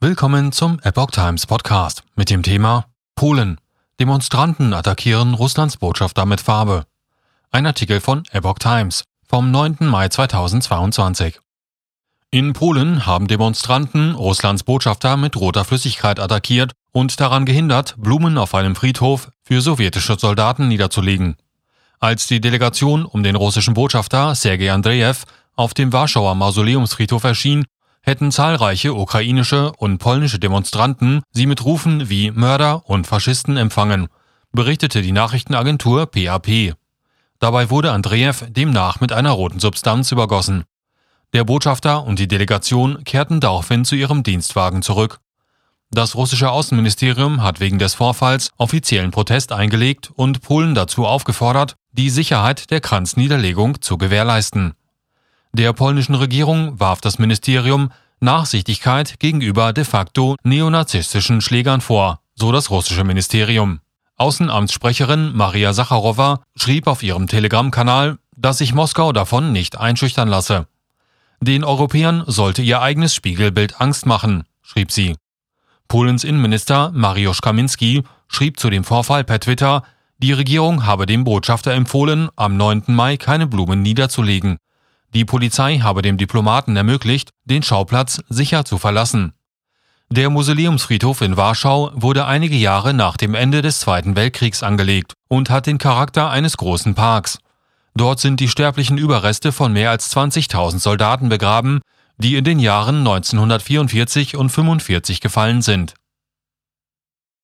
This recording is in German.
Willkommen zum Epoch Times Podcast mit dem Thema Polen. Demonstranten attackieren Russlands Botschafter mit Farbe. Ein Artikel von Epoch Times vom 9. Mai 2022. In Polen haben Demonstranten Russlands Botschafter mit roter Flüssigkeit attackiert und daran gehindert, Blumen auf einem Friedhof für sowjetische Soldaten niederzulegen. Als die Delegation um den russischen Botschafter Sergei Andreev auf dem Warschauer Mausoleumsfriedhof erschien, hätten zahlreiche ukrainische und polnische Demonstranten sie mit Rufen wie Mörder und Faschisten empfangen, berichtete die Nachrichtenagentur PAP. Dabei wurde Andreev demnach mit einer roten Substanz übergossen. Der Botschafter und die Delegation kehrten daraufhin zu ihrem Dienstwagen zurück. Das russische Außenministerium hat wegen des Vorfalls offiziellen Protest eingelegt und Polen dazu aufgefordert, die Sicherheit der Kranzniederlegung zu gewährleisten. Der polnischen Regierung warf das Ministerium Nachsichtigkeit gegenüber de facto neonazistischen Schlägern vor, so das russische Ministerium. Außenamtssprecherin Maria Sacharowa schrieb auf ihrem Telegram-Kanal, dass sich Moskau davon nicht einschüchtern lasse. Den Europäern sollte ihr eigenes Spiegelbild Angst machen, schrieb sie. Polens Innenminister Mariusz Kaminski schrieb zu dem Vorfall per Twitter, die Regierung habe dem Botschafter empfohlen, am 9. Mai keine Blumen niederzulegen. Die Polizei habe dem Diplomaten ermöglicht, den Schauplatz sicher zu verlassen. Der Mausoleumsfriedhof in Warschau wurde einige Jahre nach dem Ende des Zweiten Weltkriegs angelegt und hat den Charakter eines großen Parks. Dort sind die sterblichen Überreste von mehr als 20.000 Soldaten begraben, die in den Jahren 1944 und 1945 gefallen sind